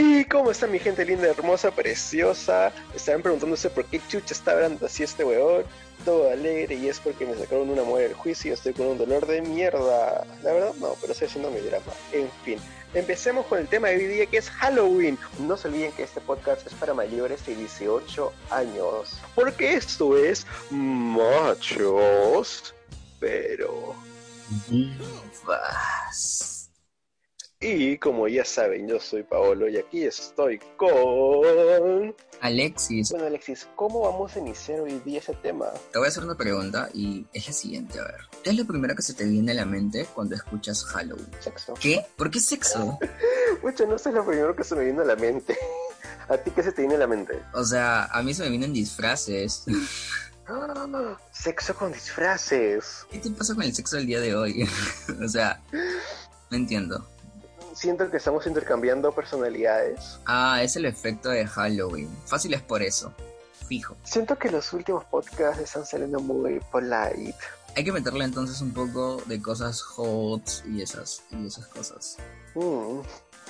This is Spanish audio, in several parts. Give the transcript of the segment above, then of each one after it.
Y cómo está mi gente linda, hermosa, preciosa. Estarán preguntándose por qué chucha está hablando así este weón. Todo alegre y es porque me sacaron una muela del juicio y estoy con un dolor de mierda. La verdad no, pero estoy haciendo mi drama. En fin, empecemos con el tema de hoy día que es Halloween. No se olviden que este podcast es para mayores de 18 años. Porque esto es machos, pero... Vas. Y como ya saben, yo soy Paolo y aquí estoy con... Alexis, Bueno, Alexis, ¿cómo vamos a iniciar hoy día ese tema? te voy a hacer una pregunta y es la siguiente, a ver. ¿Qué es lo primero que se te viene a la mente cuando escuchas Halloween? Sexo. ¿Qué? ¿Por qué sexo? Mucho, no sé lo primero que se me viene a la mente. ¿A ti qué se te viene a la mente? O sea, a mí se me vienen disfraces. ¡Ah! Sexo con disfraces. ¿Qué te pasa con el sexo del día de hoy? o sea, no entiendo. Siento que estamos intercambiando personalidades. Ah, es el efecto de Halloween. Fácil es por eso. Fijo. Siento que los últimos podcasts están saliendo muy polite. Hay que meterle entonces un poco de cosas hot y esas, y esas cosas. Mm,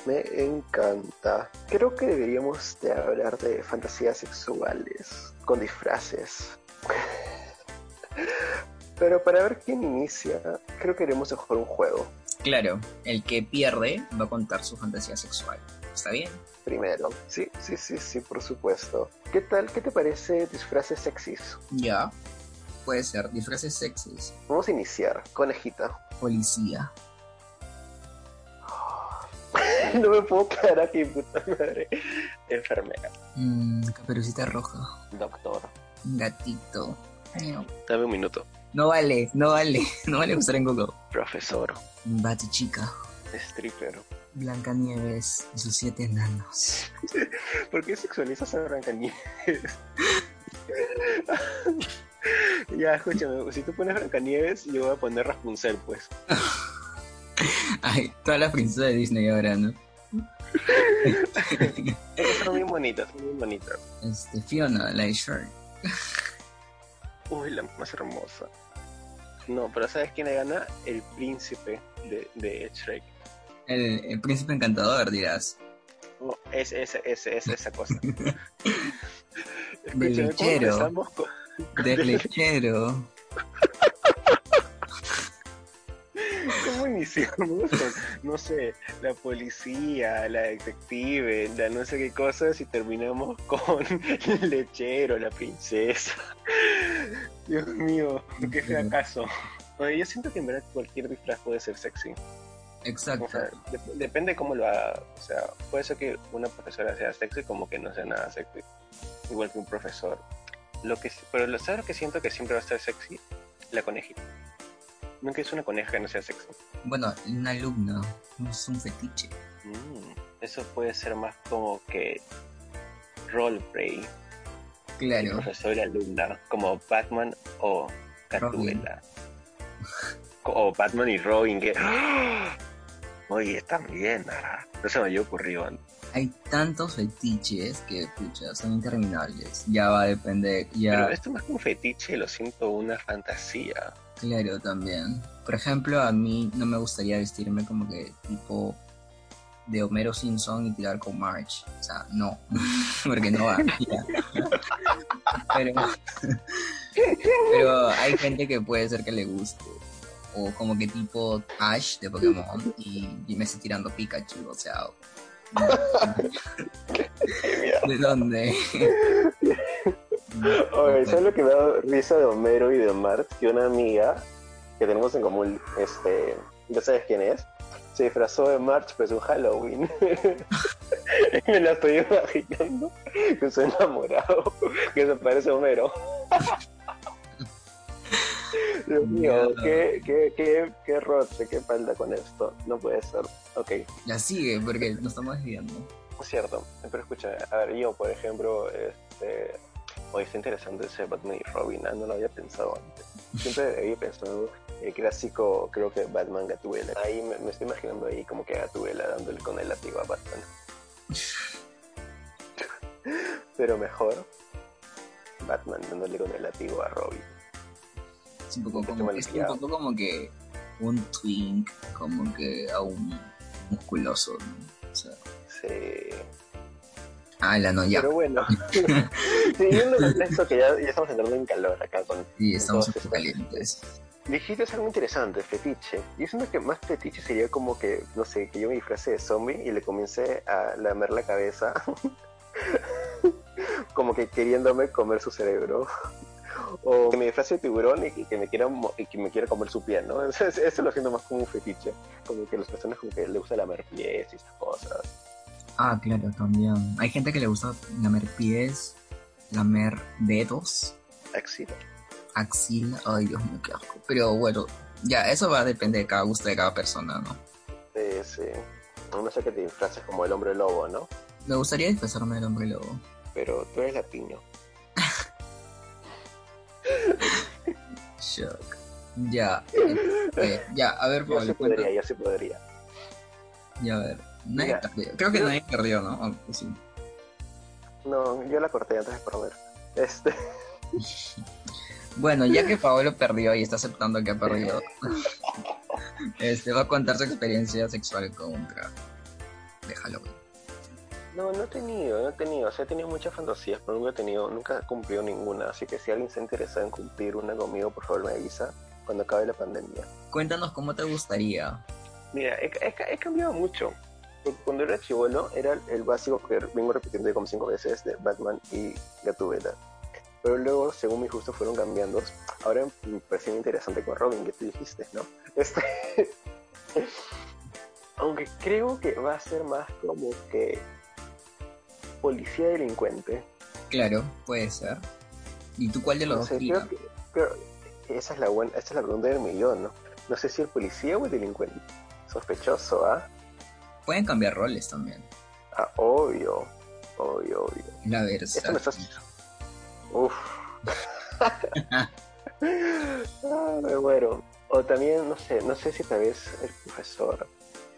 me encanta. Creo que deberíamos de hablar de fantasías sexuales con disfraces. Pero para ver quién inicia, creo que queremos jugar un juego. Claro, el que pierde va a contar su fantasía sexual. ¿Está bien? Primero. Sí, sí, sí, sí, por supuesto. ¿Qué tal? ¿Qué te parece disfraces sexys? Ya. Puede ser. Disfraces sexys. Vamos a iniciar. Conejita. Policía. no me puedo quedar aquí, puta madre. Enfermera. Mm, caperucita roja. Doctor. Gatito. Dame un minuto. No vale, no vale. No vale usar en Google. Profesor. Batichica. Stripper. Blancanieves y sus siete enanos. ¿Por qué sexualizas a Blancanieves? ya, escúchame, si tú pones Blancanieves, yo voy a poner Rapunzel, pues. Ay, todas las princesas de Disney ahora, ¿no? Son bien bonitas, son bien bonitas. Este, Fiona, la Shrek. Uy, la más hermosa. No, pero ¿sabes quién le gana? El príncipe de, de Shrek. El, el príncipe encantador, dirás. Oh, es, es, es, es esa cosa. Del Escúchame, ¿cómo empezamos con- Del lechero. ¿Cómo iniciamos con, no sé, la policía, la detective, la no sé qué cosas y terminamos con el lechero, la princesa? Dios mío, qué fracaso. Oye, yo siento que en verdad cualquier disfraz puede ser sexy. O Exacto. sea, dep- depende cómo lo haga. O sea, puede ser que una profesora sea sexy como que no sea nada sexy. Igual que un profesor. Lo que, pero lo ¿sabes lo que siento que siempre va a estar sexy? La conejita. Nunca es una coneja que no sea sexy. Bueno, un alumno. No es un fetiche. Mm, eso puede ser más como que roleplay, Claro. profesor y alumna, como Batman o Gatúbela. O Batman y Robin, que. ¡Ah! Oye, también, Nara. No se me había ocurrido antes. Hay tantos fetiches que, pucha, son interminables. Ya va a depender. Ya, Pero esto más que un fetiche, lo siento una fantasía. Claro, también. Por ejemplo, a mí no me gustaría vestirme como que tipo de Homero Simpson y tirar con March. O sea, no. Porque no va. Pero, pero hay gente que puede ser que le guste. O como que tipo Ash de Pokémon y, y me esté tirando Pikachu. O sea, ¿de dónde? Oye, ¿sabes lo que me da risa de Homero y de Mart? Que una amiga que tenemos en común, este, ya sabes quién es, se disfrazó de March pues un Halloween. y me la estoy imaginando que soy enamorado, que se parece a Homero. Dios mío, qué, qué, qué, qué roche, qué falta con esto. No puede ser. Ok, Ya sigue, porque nos estamos desviando. es cierto. Pero escucha, a ver, yo, por ejemplo, este. Hoy está interesante ese Batman y Robin, ah, no lo había pensado antes. Siempre había pensado el clásico, creo que Batman Gatúbela. Ahí me, me estoy imaginando ahí como que Gatúbela dándole con el látigo a Batman. Pero mejor, Batman dándole con el látigo a Robin. Es un poco como, es un poco como que un twink, como que a un musculoso, ¿no? O sea, Sí. Ah, la no, ya. Pero bueno, siguiendo con esto que ya, ya estamos entrando en calor acá con... Sí, estamos un calientes. Dijiste algo interesante, fetiche. Yo siento que más fetiche sería como que, no sé, que yo me disfrace de zombie y le comience a lamer la cabeza. como que queriéndome comer su cerebro. O que me disfrace de tiburón y que, me quiera y que me quiera comer su piel, ¿no? Eso, eso lo siento más como un fetiche. Como que las personas como que le gusta lamer pies y esas cosas. Ah, claro, también. Hay gente que le gusta lamer pies, lamer dedos, Axila. axila. Ay, Dios mío, qué asco. Pero bueno, ya, eso va a depender de cada gusto de cada persona, ¿no? Sí, sí. No sé que te disfraces como el hombre lobo, ¿no? Me gustaría disfrazarme del hombre lobo. Pero tú eres latino. Shock. Ya. eh, ya, a ver, Yo sí Pablo, podría, yo sí podría. Ya, a ver. Nadie Mira, perdió. Creo que yo- nadie perdió, ¿no? Sí. No, yo la corté antes de perder. Este, Bueno, ya que Paolo perdió y está aceptando que ha perdido, este va a contar su experiencia sexual contra de Halloween. no, no he tenido, no he tenido. O sea, he tenido muchas fantasías, pero nunca he tenido, nunca he cumplido ninguna. Así que si alguien se interesa en cumplir una conmigo, por favor me avisa cuando acabe la pandemia. Cuéntanos cómo te gustaría. Mira, he, he- he cambiado mucho. Cuando era chivolo, era el- básico que vengo repitiendo como cinco veces de Batman y Gatúbela. Pero luego, según mis gustos, fueron cambiando. Ahora me pareció interesante con Robin, que tú dijiste, ¿no? Este... Aunque creo que va a ser más como que policía delincuente. Claro, puede ser. ¿Y tú cuál de los No dos sé, creo que, creo- esa es la buena, esta es la pregunta del millón, ¿no? No sé si el policía o el delincuente. Sospechoso, ¿ah? Pueden cambiar roles también. Ah, obvio, obvio, obvio. La Esto me versa. estás... Uf. ah, me muero. O también, no sé, no sé si tal vez el profesor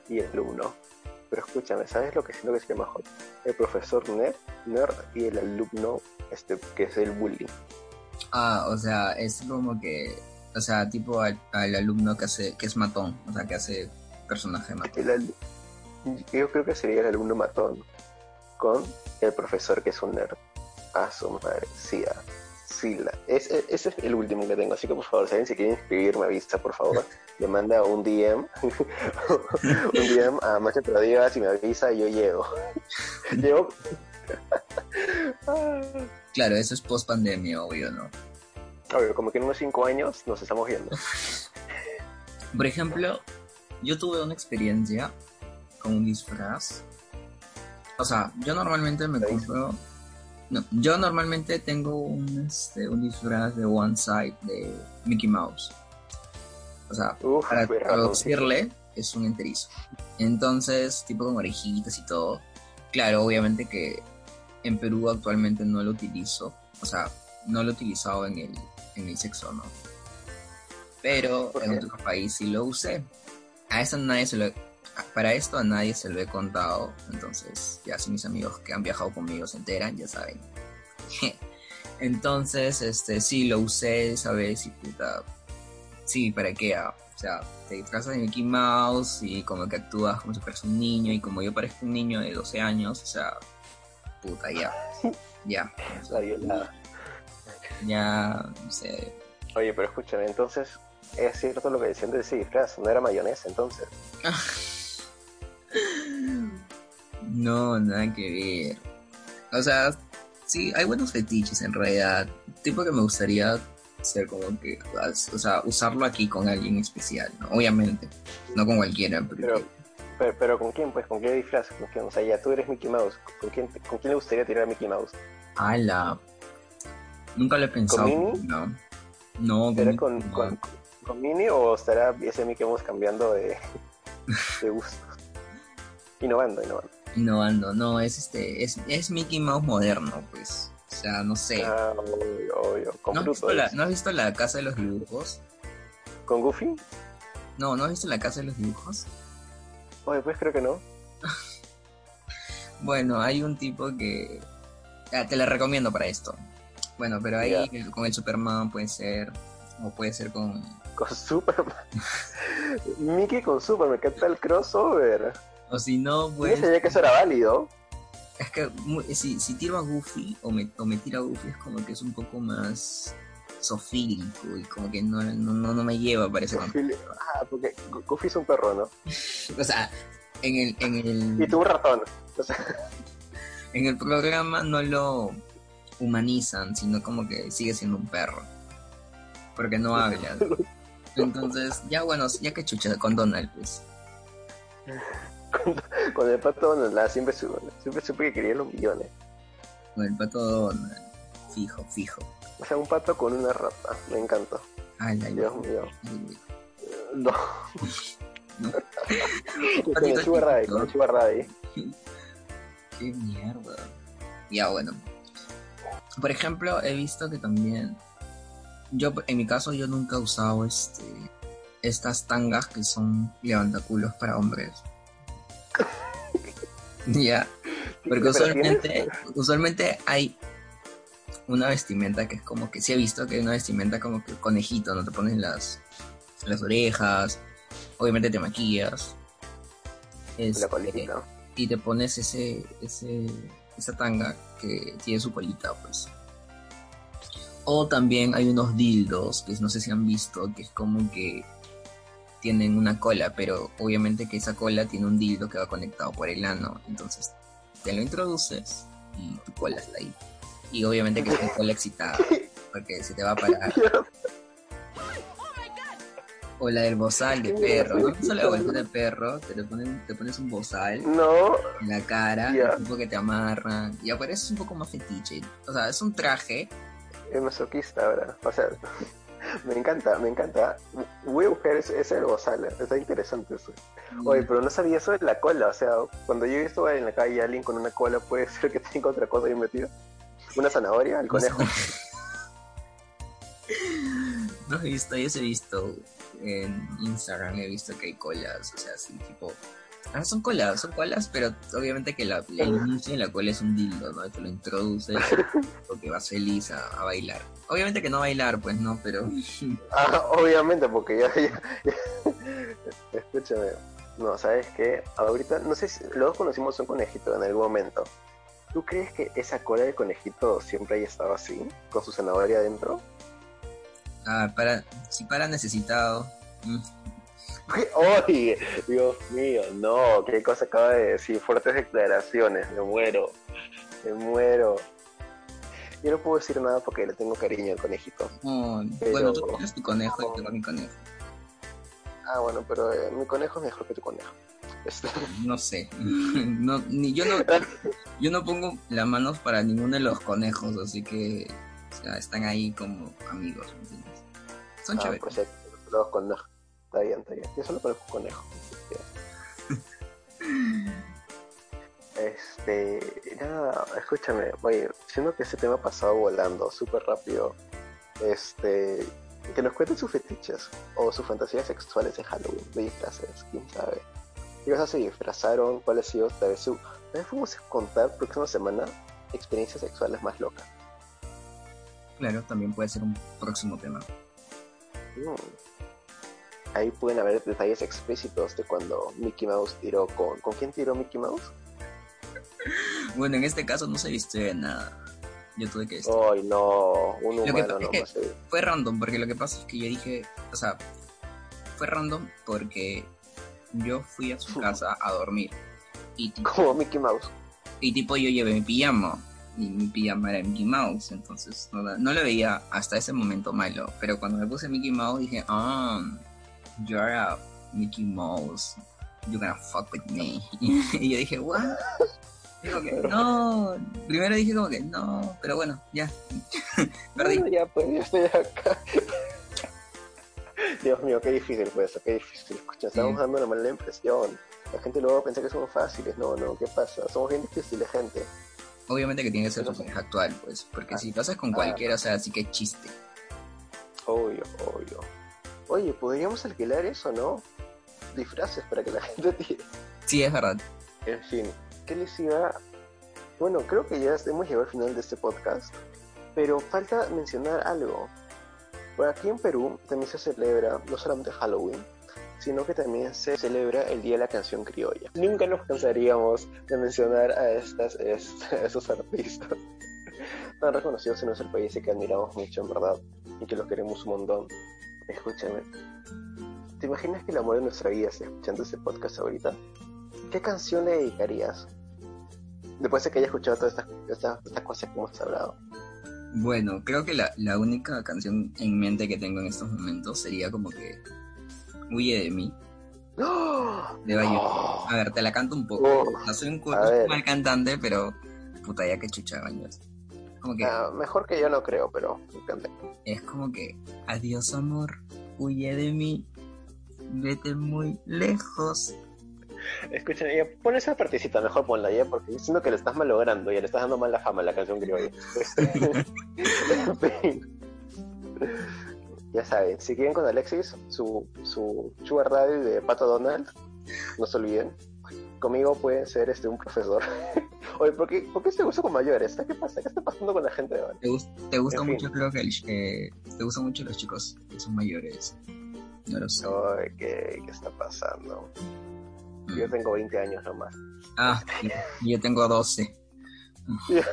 y el alumno. Pero escúchame, ¿sabes lo que siento que sería mejor? El profesor nerd, nerd y el alumno, este, que es el bully. Ah, o sea, es como que, o sea, tipo al, al alumno que hace, que es matón, o sea, que hace personaje matón. El Yo creo que sería el alumno matón con el profesor que es un nerd. A su madre, sí, ah, sí, la- es, es- ese es el último que tengo. Así que por favor, si alguien se quiere inscribir, me avisa, por favor. Le manda un DM, un DM a Macho Te lo digas y me avisa y yo llego. llego. Claro, eso es post pandemia, obvio, ¿no? obvio, como que en unos 5 años nos estamos viendo. Por ejemplo, yo tuve una experiencia con un disfraz. O sea, yo normalmente me compro. No, yo normalmente tengo un, este, un disfraz de One Side de Mickey Mouse. O sea, Uf, para traducirle, es un enterizo. Entonces, tipo con orejitas y todo. Claro, obviamente que en Perú actualmente no lo utilizo. O sea, no lo he utilizado en el, en el sexo, ¿no? Pero ¿Por en otro país sí lo usé. A eso nadie se lo para esto a nadie se lo he contado. Entonces, ya si mis amigos que han viajado conmigo se enteran, ya saben. Entonces, este, sí, lo usé esa vez y puta. Sí, ¿para qué? Ah, O sea, te disfrazas de Mickey Mouse y como que actúas como si fueras un niño y como yo parezco un niño de 12 años, o sea, puta, ya. Ya. La violada. ya, no sé. Oye, pero escúchame, entonces, es cierto lo que decían de ese disfraz, no era mayonesa entonces. No, nada que ver. O sea, sí, hay buenos fetiches en realidad. Tipo que me gustaría ser como que, o sea, usarlo aquí con alguien especial, ¿no? Obviamente. No con cualquiera, pero... Pero, pero, pero ¿con quién? Pues, ¿con qué disfraz? ¿Con quién? O sea, ya tú eres Mickey Mouse. ¿Con quién, ¿Con quién le gustaría tirar a Mickey Mouse? ¡Hala! Nunca lo he pensado. Minnie? No. No, ¿Será con, no. con, con Minnie o estará ese Mickey Mouse cambiando de, de gustos? Innovando, innovando. Innovando, no, es este, es, es Mickey Mouse moderno, pues. O sea, no sé. Ah, obvio, obvio. Con ¿No has, visto la. ¿No has visto la casa de los dibujos? ¿Con Goofy? No, ¿no has visto la casa de los dibujos? Oye, pues creo que no. Bueno, hay un tipo que... Ah, te la recomiendo para esto. Bueno, pero ahí con el Superman puede ser... O puede ser con... Con Superman. Mickey con Superman, ¿qué tal crossover? O si no, Yo pues. sabía que eso era válido. Es que mu- si, si tiro a Goofy o me, o me tira a Goofy es como que es un poco más sofílico y como que no, no, no, no me lleva para ese Ah, porque Go- Goofy es un perro, ¿no? O sea, en el, en Y el, tú un ratón. O sea, en el programa no lo humanizan, sino como que sigue siendo un perro. Porque no habla. Entonces, ya bueno, ya que chucha con Donald, pues. Con el pato Donald, siempre, siempre supe que quería los millones. Con el pato Donald. Fijo, fijo. O sea, un pato con una rata. Me encanta. Ay, ay, Dios mío. No. No. con el Sugar Daddy, con el Sugar Daddy. Qué mierda. Ya, bueno. Por ejemplo, he visto que también. Yo, en mi caso, yo nunca he usado este. Estas tangas que son levantaculos para hombres. ya. Porque ¿Pero usualmente, usualmente hay una vestimenta que es como que sí he visto que hay una vestimenta como que conejito, ¿no? Te pones las, las orejas, obviamente te maquillas. La Este, colita. y te pones ese, ese, esa tanga que tiene su colita, pues. O también hay unos dildos que no sé si han visto, que es como que tienen una cola, pero obviamente que esa cola tiene un dildo que va conectado por el ano, entonces te lo introduces y tu cola está ahí. Y obviamente que es una cola excitada, porque se te va a parar. O la del bozal de perro, ¿no? Solo la bolsa de perro, te, ponen, te pones un bozal No, en la cara, Ya. tipo que te amarran, y aparece un poco más fetiche. O sea, es un traje, es masoquista ahora. O sea, me encanta, me encanta. Voy a buscar ese, ese. Está interesante eso. Oye, pero no sabía eso de la cola. O sea, cuando yo he visto en la calle a alguien con una cola, puede ser que tenga otra cosa ahí metida. Una zanahoria, el conejo. No he visto, yo he visto en Instagram, he visto que hay colas, o sea, así tipo... Ah, son colas, son colas, pero obviamente que la, el inicio de la cola es un dildo, ¿no? Te lo introduces porque vas feliz a, a bailar. Obviamente que no bailar, pues no, pero... Ah, obviamente, porque ya, ya, ya- Escúchame. No, ¿sabes qué? Ahorita, no sé si los dos conocimos un conejito en algún momento. ¿Tú crees que esa cola de conejito siempre haya estado así? ¿Con su zanahoria adentro? Ah, para, si para necesitado... Oye, Dios mío, no, qué cosa acaba de decir, fuertes declaraciones, me muero, me muero. Yo no puedo decir nada porque le tengo cariño al conejito. oh, Pero- Bueno, tú tienes tu conejo y tengo mi conejo. Ah, bueno, pero eh, mi conejo es mejor que tu conejo. Este, No sé. No, ni yo no, yo no pongo las manos para ninguno de los conejos, así que o sea, están ahí como amigos, ¿me entiendes? Son ah, chéveres. pues eh, los conejos. Está bien, está bien. Yo solo conozco conejo. Este, nada, escúchame, oye, siendo que ese tema ha pasado volando súper rápido, este, que nos cuenten sus fetiches o sus fantasías sexuales de Halloween, de disfraces, quién sabe. ¿Qué cosas se disfrazaron? ¿Cuál ha sido tal vez su... También fuimos a contar próxima semana experiencias sexuales más locas. Claro, también puede ser un próximo tema. Mm. Ahí pueden haber detalles explícitos de cuando Mickey Mouse tiró con... ¿Con quién tiró Mickey Mouse? Bueno, en este caso no se viste nada. Yo tuve que vestir. Ay, no, un que humano pasa es eh. Fue random, porque lo que pasa es que yo dije, o sea, fue random porque yo fui a su casa a dormir. Y tipo, Como Mickey Mouse. Y tipo yo llevé mi pijama. Y mi pijama era Mickey Mouse. Entonces no, la- no lo veía hasta ese momento malo. Pero cuando me puse Mickey Mouse dije, ah, you're a Mickey Mouse. You're gonna fuck with me. y yo dije, what? Digo que no. Primero dije como que no. Pero bueno, ya. Perdí. Bueno, ya, pues, ya estoy acá. Dios mío, qué difícil fue eso, qué difícil. Escucha, estamos Sí. dando una mala impresión. La gente luego piensa que somos fáciles. No, no, ¿qué pasa? Somos bien difíciles, gente. Obviamente que tiene que ser tu pareja actual, pues. Porque si pasas con Ah. cualquiera, o sea, así que chiste. Obvio, obvio. Oye, ¿podríamos alquilar eso, no? Disfraces para que la gente tire. Sí, es verdad. En fin, ¿qué les iba? Bueno, creo que ya hemos llegado al final de este podcast, pero falta mencionar algo. Por aquí en Perú también se celebra no solamente Halloween, sino que también se celebra el Día de la Canción Criolla. Nunca nos cansaríamos de mencionar a, estas, a estos artistas tan reconocidos en nuestro país y que admiramos mucho, en verdad, y que los queremos un montón. Escúchame, ¿te imaginas que el amor de nuestra vida esté escuchando este podcast ahorita? ¿Qué canción le dedicarías? Después de que haya escuchado todas estas, estas, cosas que hemos hablado. Bueno, creo que la, la única canción en mente que tengo en estos momentos sería como que Huye de mí. ¡Oh! De ¡Oh! A ver, te la canto un poco. no soy un, mal cantante, pero puta ya que chucha baños. Como que, ah, mejor que yo no creo, pero Es como que, adiós amor, huye de mí, vete muy lejos. Escucha, ya, pon esa partecita, mejor ponla ya, porque siento que le estás malogrando, ya le estás dando mal la fama a la canción criolla. ya saben, si quieren con Alexis, su, su sugar daddy de Pato Donald, no se olviden. Conmigo puede ser este un profesor. Oye, ¿por qué, ¿por qué se usa con mayores? ¿Qué pasa? ¿Qué está pasando con la gente de ahora? ¿Te, te gusta mucho, creo que, eh, te gustan mucho los chicos que son mayores? No lo sé. Ay, ¿qué, ¿qué está pasando? Mm. Yo tengo 20 años nomás. Ah, yo tengo 12.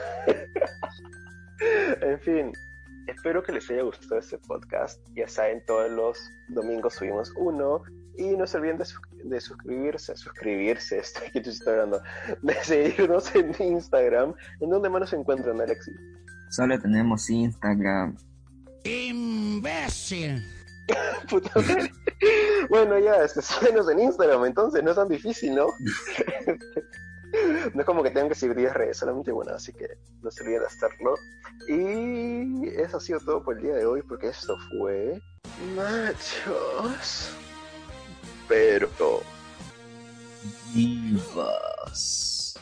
en fin, espero que les haya gustado este podcast. Ya saben, todos los domingos subimos uno y no se olviden de, suscribirse, suscribirse, estoy aquí estoy hablando, de seguirnos en Instagram. ¿En dónde más nos encuentran, Alexis? Solo tenemos Instagram. ¡Imbécil! Puta bueno, ya, este, síguenos en Instagram, entonces no es tan difícil, ¿no? no es como que tengan que seguir 10 redes, solamente bueno, así que no se olviden de hacerlo. Y eso ha sido todo por el día de hoy, porque esto fue Machos pero divas.